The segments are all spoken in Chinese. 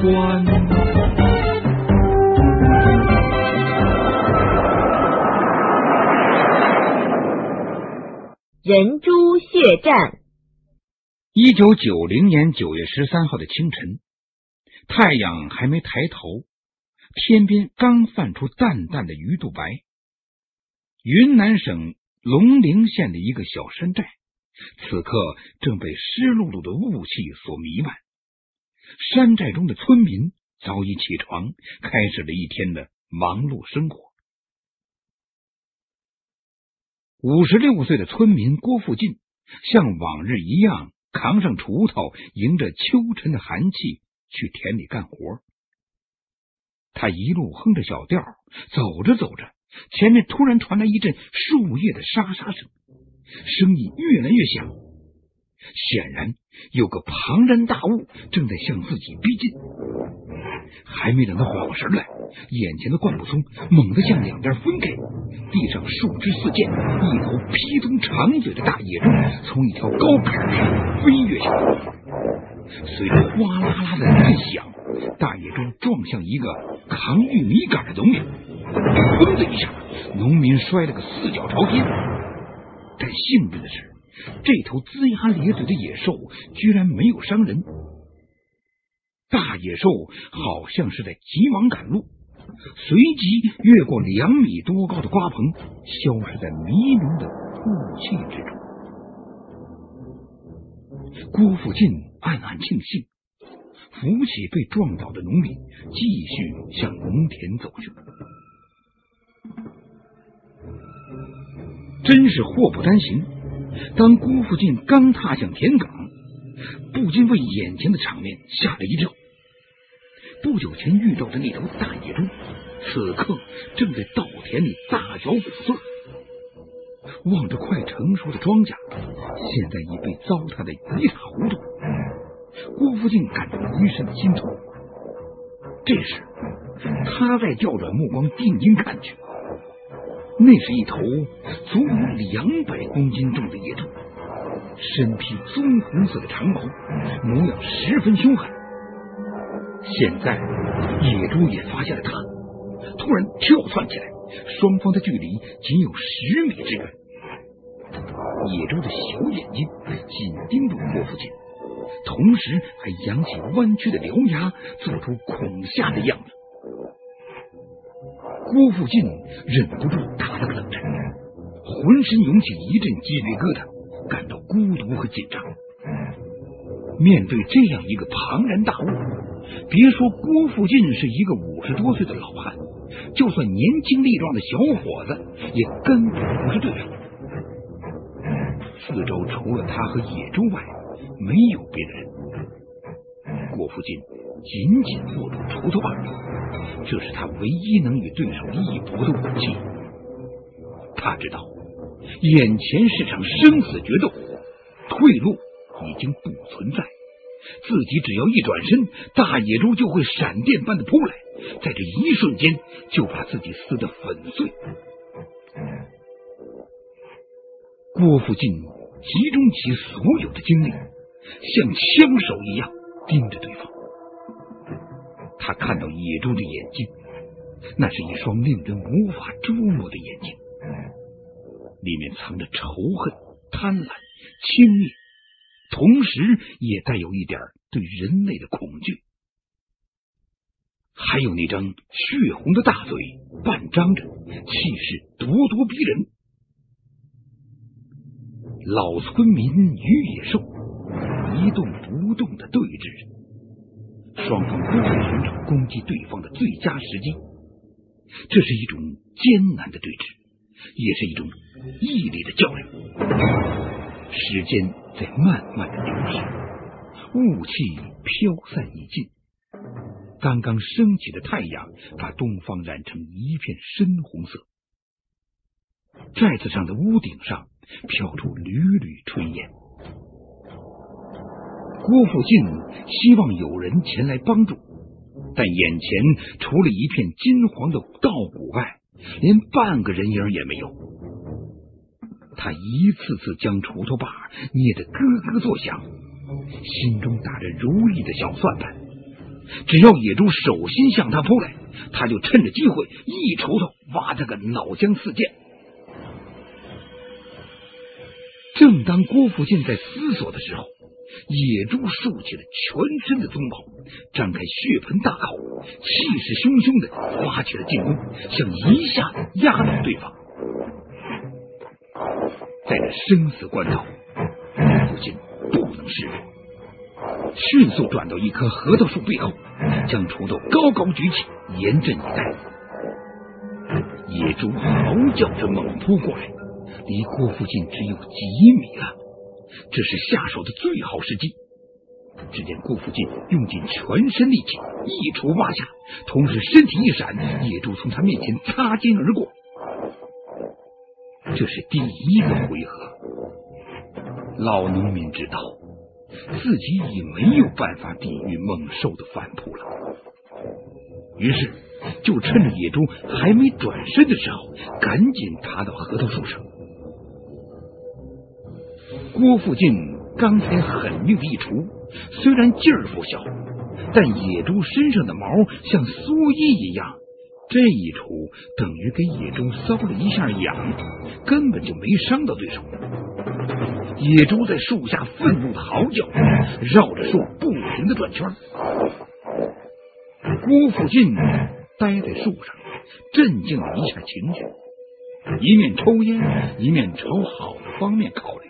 关。人猪血战。一九九零年九月十三号的清晨，太阳还没抬头，天边刚泛出淡淡的鱼肚白。云南省龙陵县的一个小山寨，此刻正被湿漉漉的雾气所弥漫。山寨中的村民早已起床，开始了一天的忙碌生活。五十六岁的村民郭富进，像往日一样扛上锄头，迎着秋晨的寒气去田里干活。他一路哼着小调，走着走着，前面突然传来一阵树叶的沙沙声，声音越来越响，显然有个庞然大物正在向自己逼近。还没等他缓过神来，眼前的灌木丛猛地向两边分开，地上树枝四溅，一头披通长嘴的大野猪从一条高坎上飞跃下来。随着哗啦啦的一响，大野猪撞向一个扛玉米杆的农民，砰的一下，农民摔了个四脚朝天。但幸运的是，这头龇牙咧嘴的野兽居然没有伤人。大野兽好像是在急忙赶路，随即越过两米多高的瓜棚，消失在迷蒙的雾气之中。郭富进暗暗庆幸，扶起被撞倒的农民，继续向农田走去。真是祸不单行，当郭富进刚踏向田埂，不禁为眼前的场面吓了一跳。不久前遇到的那头大野猪，此刻正在稻田里大嚼谷穗。望着快成熟的庄稼，现在已被糟蹋的一塌糊涂。郭福进感到一身的心痛。这时，他在调转目光定睛看去，那是一头足有两百公斤重的野猪，身披棕红色的长毛，模样十分凶狠。现在，野猪也发现了他，突然跳窜起来，双方的距离仅有十米之远。野猪的小眼睛紧盯着郭父亲，同时还扬起弯曲的獠牙，做出恐吓的样子。郭富进忍不住打了个冷战，浑身涌起一阵鸡皮疙瘩，感到孤独和紧张。面对这样一个庞然大物，别说郭富进是一个五十多岁的老汉，就算年轻力壮的小伙子，也根本不是对手。四周除了他和野猪外，没有别的人。郭富进紧紧握住锄头把，这是他唯一能与对手一搏的武器。他知道，眼前是场生死决斗，退路已经不存在。自己只要一转身，大野猪就会闪电般的扑来，在这一瞬间就把自己撕得粉碎。郭富进集中起所有的精力，像枪手一样盯着对方。他看到野猪的眼睛，那是一双令人无法捉摸的眼睛，里面藏着仇恨、贪婪、轻蔑。同时，也带有一点对人类的恐惧，还有那张血红的大嘴，半张着，气势咄咄逼人。老村民与野兽一动不动的对峙着，双方都在寻找攻击对方的最佳时机。这是一种艰难的对峙，也是一种毅力的较量。时间在慢慢的流逝，雾气飘散已尽，刚刚升起的太阳把东方染成一片深红色。寨子上的屋顶上飘出缕缕炊烟。郭富进希望有人前来帮助，但眼前除了一片金黄的稻谷外，连半个人影也没有。他一次次将锄头把捏得咯咯作响，心中打着如意的小算盘。只要野猪手心向他扑来，他就趁着机会一锄头挖他个脑浆四溅。正当郭福进在思索的时候，野猪竖起了全身的鬃毛，张开血盆大口，气势汹汹的发起了进攻，想一下子压倒对方。在这生死关头，郭福进不能示弱，迅速转到一棵核桃树背后，将锄头高高举起，严阵以待。野猪嚎叫着猛扑过来。离郭富进只有几米了，这是下手的最好时机。只见顾福进用尽全身力气，一锄挖下，同时身体一闪，野猪从他面前擦肩而过。这是第一个回合。老农民知道自己已没有办法抵御猛兽的反扑了，于是就趁着野猪还没转身的时候，赶紧爬到核桃树上。郭富进刚才狠命的一锄，虽然劲儿不小，但野猪身上的毛像蓑衣一样，这一锄等于给野猪搔了一下痒，根本就没伤到对手。野猪在树下愤怒的嚎叫，绕着树不停的转圈。郭富进待在树上，镇静了一下情绪，一面抽烟，一面朝好的方面考虑。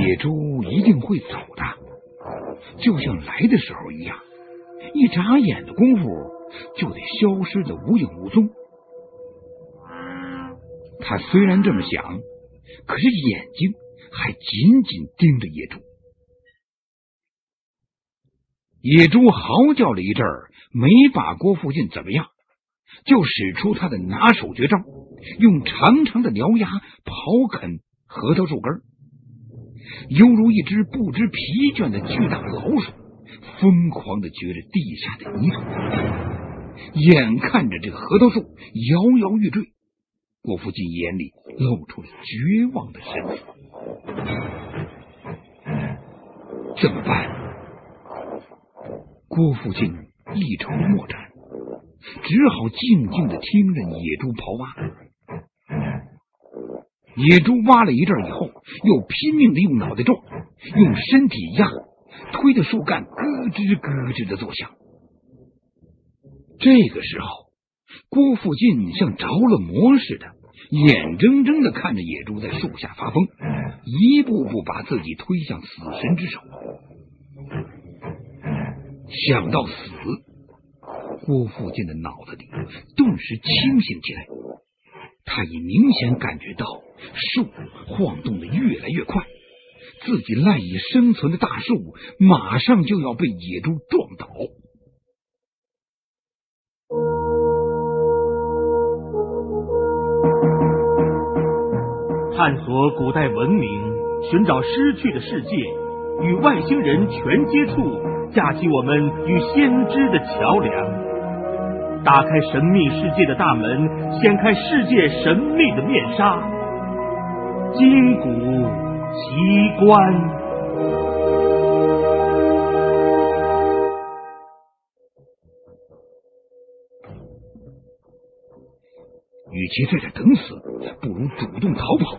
野猪一定会走的，就像来的时候一样，一眨眼的功夫就得消失的无影无踪。他虽然这么想，可是眼睛还紧紧盯着野猪。野猪嚎叫了一阵儿，没把郭富进怎么样，就使出他的拿手绝招，用长长的獠牙刨啃核桃树根。犹如一只不知疲倦的巨大老鼠，疯狂的掘着地下的泥土。眼看着这个核桃树摇摇欲坠，郭富进眼里露出了绝望的神色。怎么办？郭富进一筹莫展，只好静静的听着野猪刨挖。野猪挖了一阵以后，又拼命的用脑袋撞，用身体压，推的树干咯吱咯吱的作响。这个时候，郭富进像着了魔似的，眼睁睁的看着野猪在树下发疯，一步步把自己推向死神之手。想到死，郭富进的脑子里顿时清醒起来。他已明显感觉到树晃动的越来越快，自己赖以生存的大树马上就要被野猪撞倒。探索古代文明，寻找失去的世界，与外星人全接触，架起我们与先知的桥梁。打开神秘世界的大门，掀开世界神秘的面纱，筋骨奇观。与其在这等死，不如主动逃跑。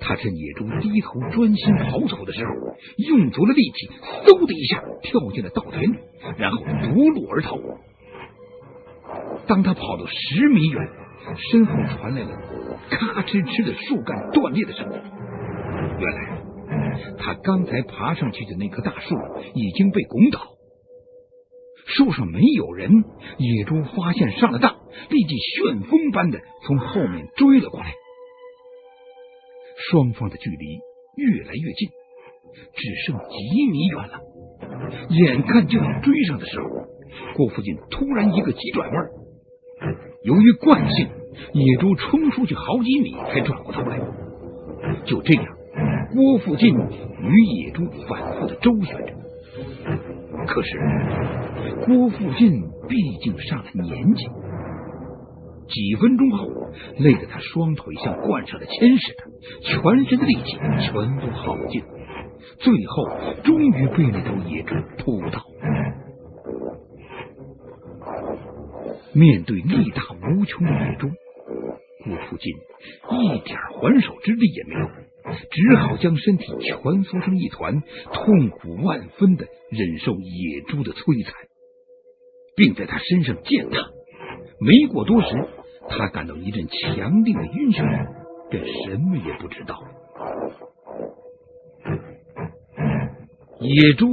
他趁野猪低头专心刨草的时候，用足了力气，嗖的一下跳进了稻田里，然后夺路而逃。当他跑到十米远，身后传来了咔哧哧的树干断裂的声音。原来，他刚才爬上去的那棵大树已经被拱倒，树上没有人。野猪发现上了当，立即旋风般的从后面追了过来。双方的距离越来越近，只剩几米远了。眼看就要追上的时候，郭富进突然一个急转弯。由于惯性，野猪冲出去好几米才转过头来。就这样，郭富进与野猪反复的周旋着。可是，郭富进毕竟上了年纪，几分钟后，累得他双腿像灌上了铅似的，全身的力气全部耗尽，最后终于被那头野猪扑倒。面对力大无穷的野猪，郭富进一点还手之力也没有，只好将身体蜷缩成一团，痛苦万分的忍受野猪的摧残，并在他身上践踏。没过多时，他感到一阵强烈的晕眩，便什么也不知道。野猪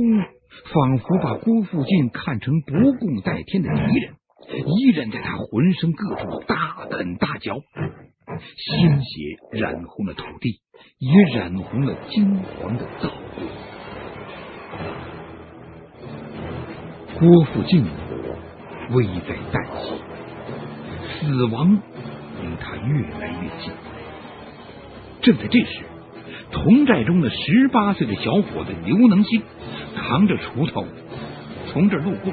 仿佛把郭富进看成不共戴天的敌人，依然在他浑身各处大啃大嚼，鲜血染红了土地，也染红了金黄的稻谷。郭富进危在旦夕，死亡离他越来越近。正在这时。同寨中的十八岁的小伙子刘能兴扛着锄头从这儿路过，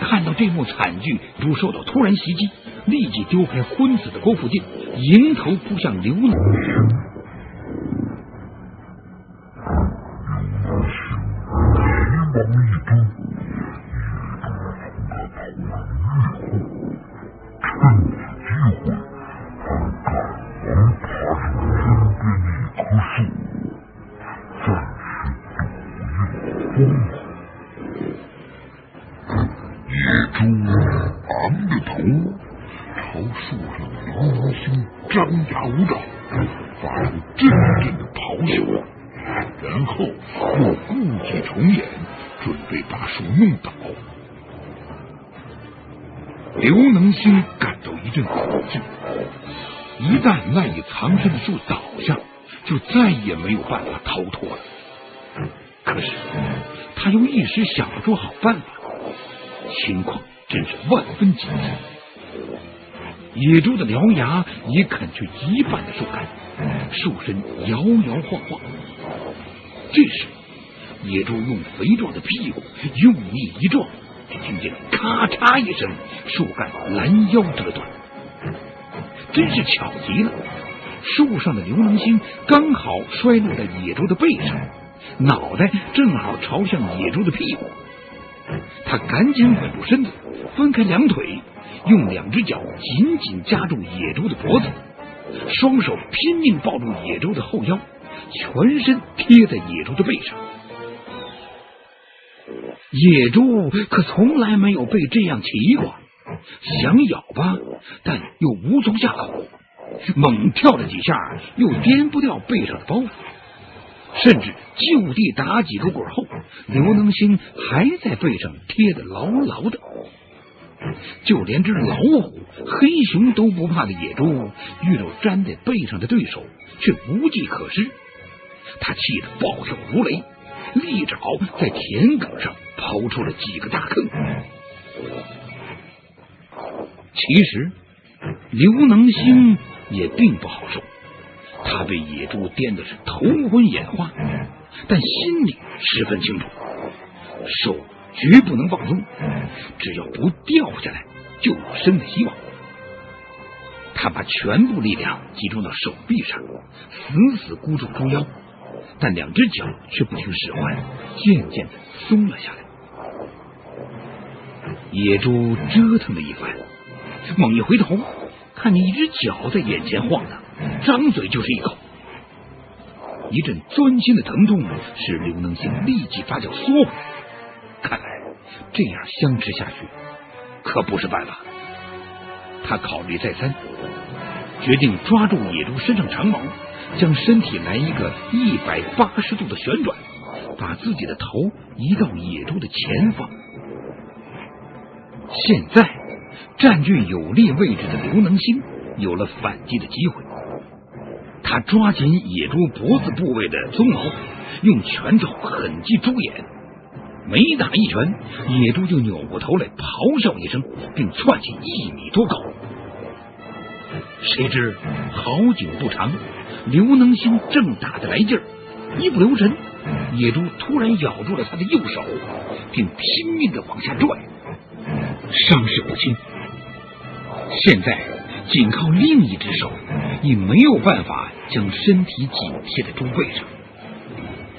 看到这幕惨剧，不受到突然袭击，立即丢开昏死的郭富进，迎头扑向刘能。后，我故伎重演，准备把树弄倒刘能兴感到一阵恐惧，一旦赖以藏身的树倒下，就再也没有办法逃脱了。可是他又一时想不出好办法，情况真是万分紧急。野猪的獠牙已啃去一半的树干，树身摇摇晃晃。这时，野猪用肥壮的屁股用力一撞。只听见咔嚓一声，树干拦腰折断，真是巧极了。树上的刘能星刚好摔落在野猪的背上，脑袋正好朝向野猪的屁股。他赶紧稳住身子，分开两腿，用两只脚紧紧夹住野猪的脖子，双手拼命抱住野猪的后腰，全身贴在野猪的背上。野猪可从来没有被这样骑过，想咬吧，但又无从下口。猛跳了几下，又颠不掉背上的包袱，甚至就地打几个滚后，刘能星还在背上贴得牢牢的。就连只老虎、黑熊都不怕的野猪，遇到粘在背上的对手，却无计可施。他气得暴跳如雷。利爪在田埂上刨出了几个大坑。其实刘能星也并不好受，他被野猪颠的是头昏眼花，但心里十分清楚，手绝不能放松，只要不掉下来，就有生的希望。他把全部力量集中到手臂上，死死箍住猪腰。但两只脚却不听使唤，渐渐的松了下来。野猪折腾了一番，猛一回头，看见一只脚在眼前晃荡，张嘴就是一口。一阵钻心的疼痛使刘能星立即发脚缩回来。看来这样相持下去可不是办法。他考虑再三，决定抓住野猪身上长毛。将身体来一个一百八十度的旋转，把自己的头移到野猪的前方。现在占据有利位置的刘能星有了反击的机会。他抓紧野猪脖子部位的鬃毛，用拳头狠击猪眼。每打一拳，野猪就扭过头来咆哮一声，并窜起一米多高。谁知好景不长。刘能兴正打得来劲儿，一不留神，野猪突然咬住了他的右手，并拼命的往下拽，伤势不轻。现在仅靠另一只手，已没有办法将身体紧贴在猪背上。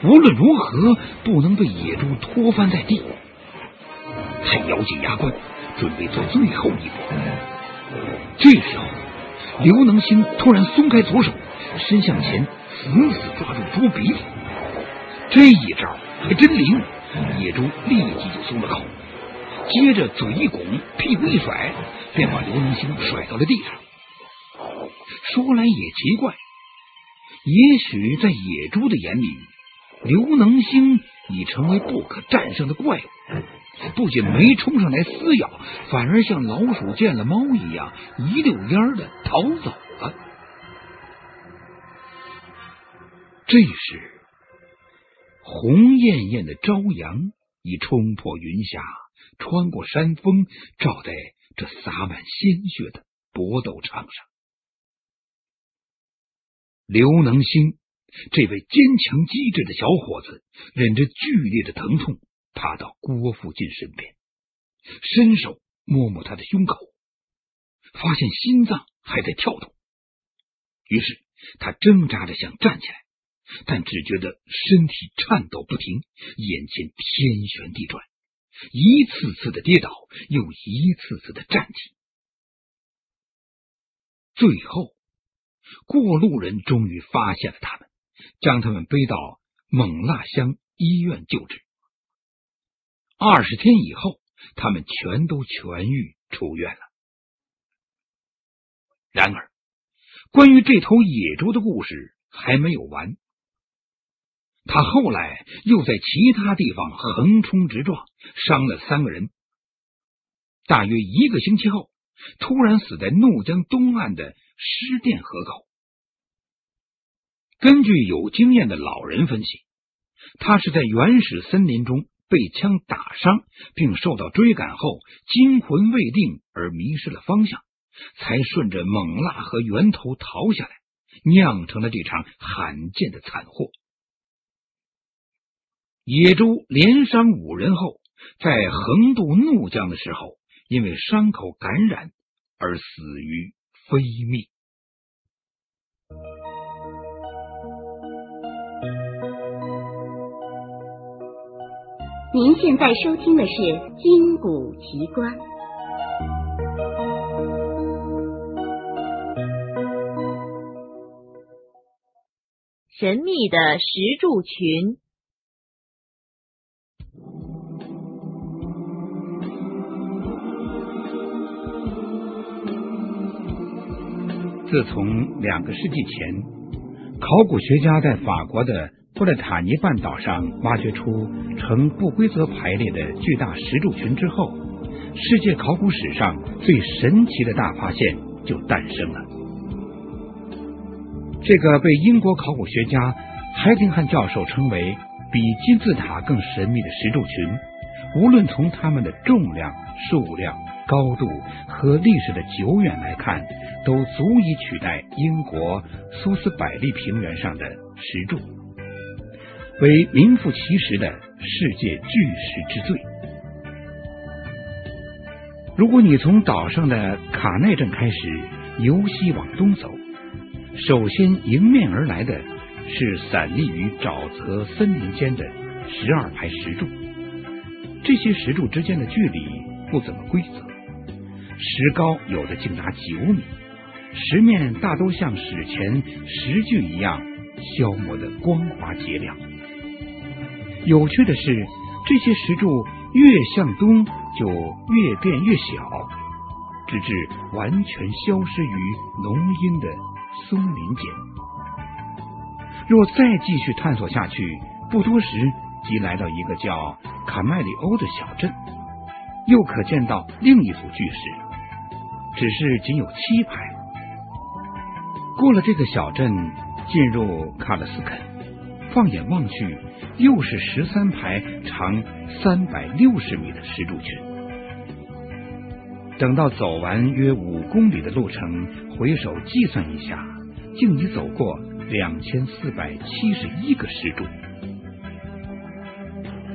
无论如何不能被野猪拖翻在地。他咬紧牙关，准备做最后一搏。这时候，刘能星突然松开左手，伸向前，死死抓住猪鼻子。这一招还真灵，野猪立即就松了口。接着嘴一拱，屁股一甩，便把刘能星甩到了地上。说来也奇怪，也许在野猪的眼里，刘能星已成为不可战胜的怪物。不仅没冲上来撕咬，反而像老鼠见了猫一样，一溜烟的逃走了。这时，红艳艳的朝阳已冲破云霞，穿过山峰，照在这洒满鲜血的搏斗场上。刘能星这位坚强机智的小伙子，忍着剧烈的疼痛。爬到郭富进身边，伸手摸摸他的胸口，发现心脏还在跳动。于是他挣扎着想站起来，但只觉得身体颤抖不停，眼前天旋地转，一次次的跌倒，又一次次的站起。最后，过路人终于发现了他们，将他们背到勐腊乡医院救治。二十天以后，他们全都痊愈出院了。然而，关于这头野猪的故事还没有完。他后来又在其他地方横冲直撞，伤了三个人。大约一个星期后，突然死在怒江东岸的施甸河口。根据有经验的老人分析，他是在原始森林中。被枪打伤，并受到追赶后惊魂未定而迷失了方向，才顺着猛腊河源头逃下来，酿成了这场罕见的惨祸。野猪连伤五人后，在横渡怒江的时候，因为伤口感染而死于非命。您现在收听的是《金谷奇观》。神秘的石柱群。自从两个世纪前，考古学家在法国的。布勒塔尼半岛上挖掘出呈不规则排列的巨大石柱群之后，世界考古史上最神奇的大发现就诞生了。这个被英国考古学家海丁汉教授称为比金字塔更神秘的石柱群，无论从它们的重量、数量、高度和历史的久远来看，都足以取代英国苏斯百利平原上的石柱。为名副其实的世界巨石之最。如果你从岛上的卡奈镇开始由西往东走，首先迎面而来的是散立于沼泽森林间的十二排石柱。这些石柱之间的距离不怎么规则，石高有的竟达九米，石面大都像史前石具一样消磨的光滑洁亮。有趣的是，这些石柱越向东就越变越小，直至完全消失于浓荫的松林间。若再继续探索下去，不多时即来到一个叫卡麦里欧的小镇，又可见到另一组巨石，只是仅有七排。过了这个小镇，进入卡勒斯肯，放眼望去。又是十三排长三百六十米的石柱群。等到走完约五公里的路程，回首计算一下，竟已走过两千四百七十一个石柱。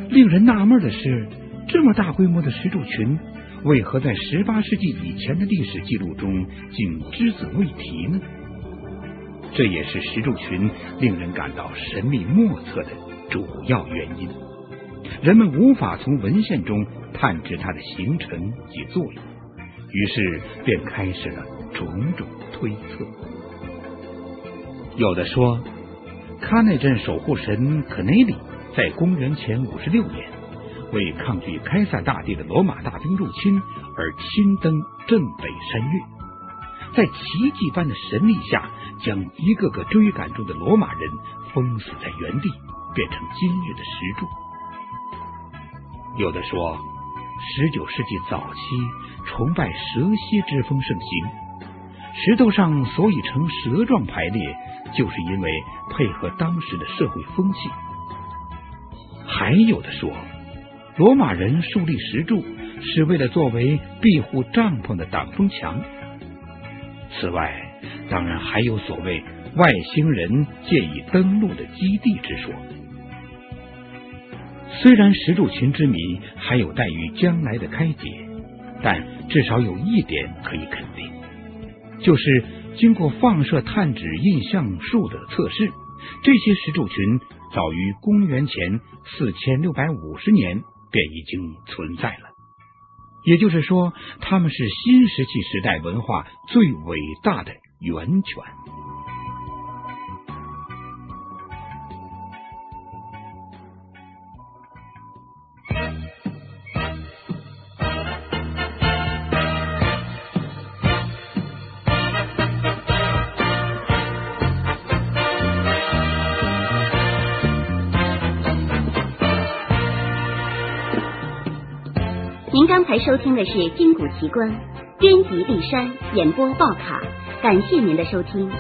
令人纳闷的是，这么大规模的石柱群，为何在十八世纪以前的历史记录中竟只字未提呢？这也是石柱群令人感到神秘莫测的。主要原因。人们无法从文献中探知它的形成及作用，于是便开始了种种推测。有的说，喀内镇守护神可内里在公元前五十六年，为抗拒开塞大帝的罗马大兵入侵而亲登镇北山岳，在奇迹般的神力下，将一个个追赶中的罗马人封死在原地，变成今日的石柱。有的说，十九世纪早期崇拜蛇蝎之风盛行，石头上所以呈蛇状排列，就是因为配合当时的社会风气。还有的说，罗马人树立石柱是为了作为庇护帐篷的挡风墙。此外，当然还有所谓外星人借以登陆的基地之说。虽然石柱群之谜还有待于将来的开解，但至少有一点可以肯定，就是经过放射探指印象术的测试，这些石柱群早于公元前四千六百五十年便已经存在了。也就是说，他们是新石器时代文化最伟大的源泉。您刚才收听的是《金谷奇观》，编辑丽珊，演播报卡，感谢您的收听。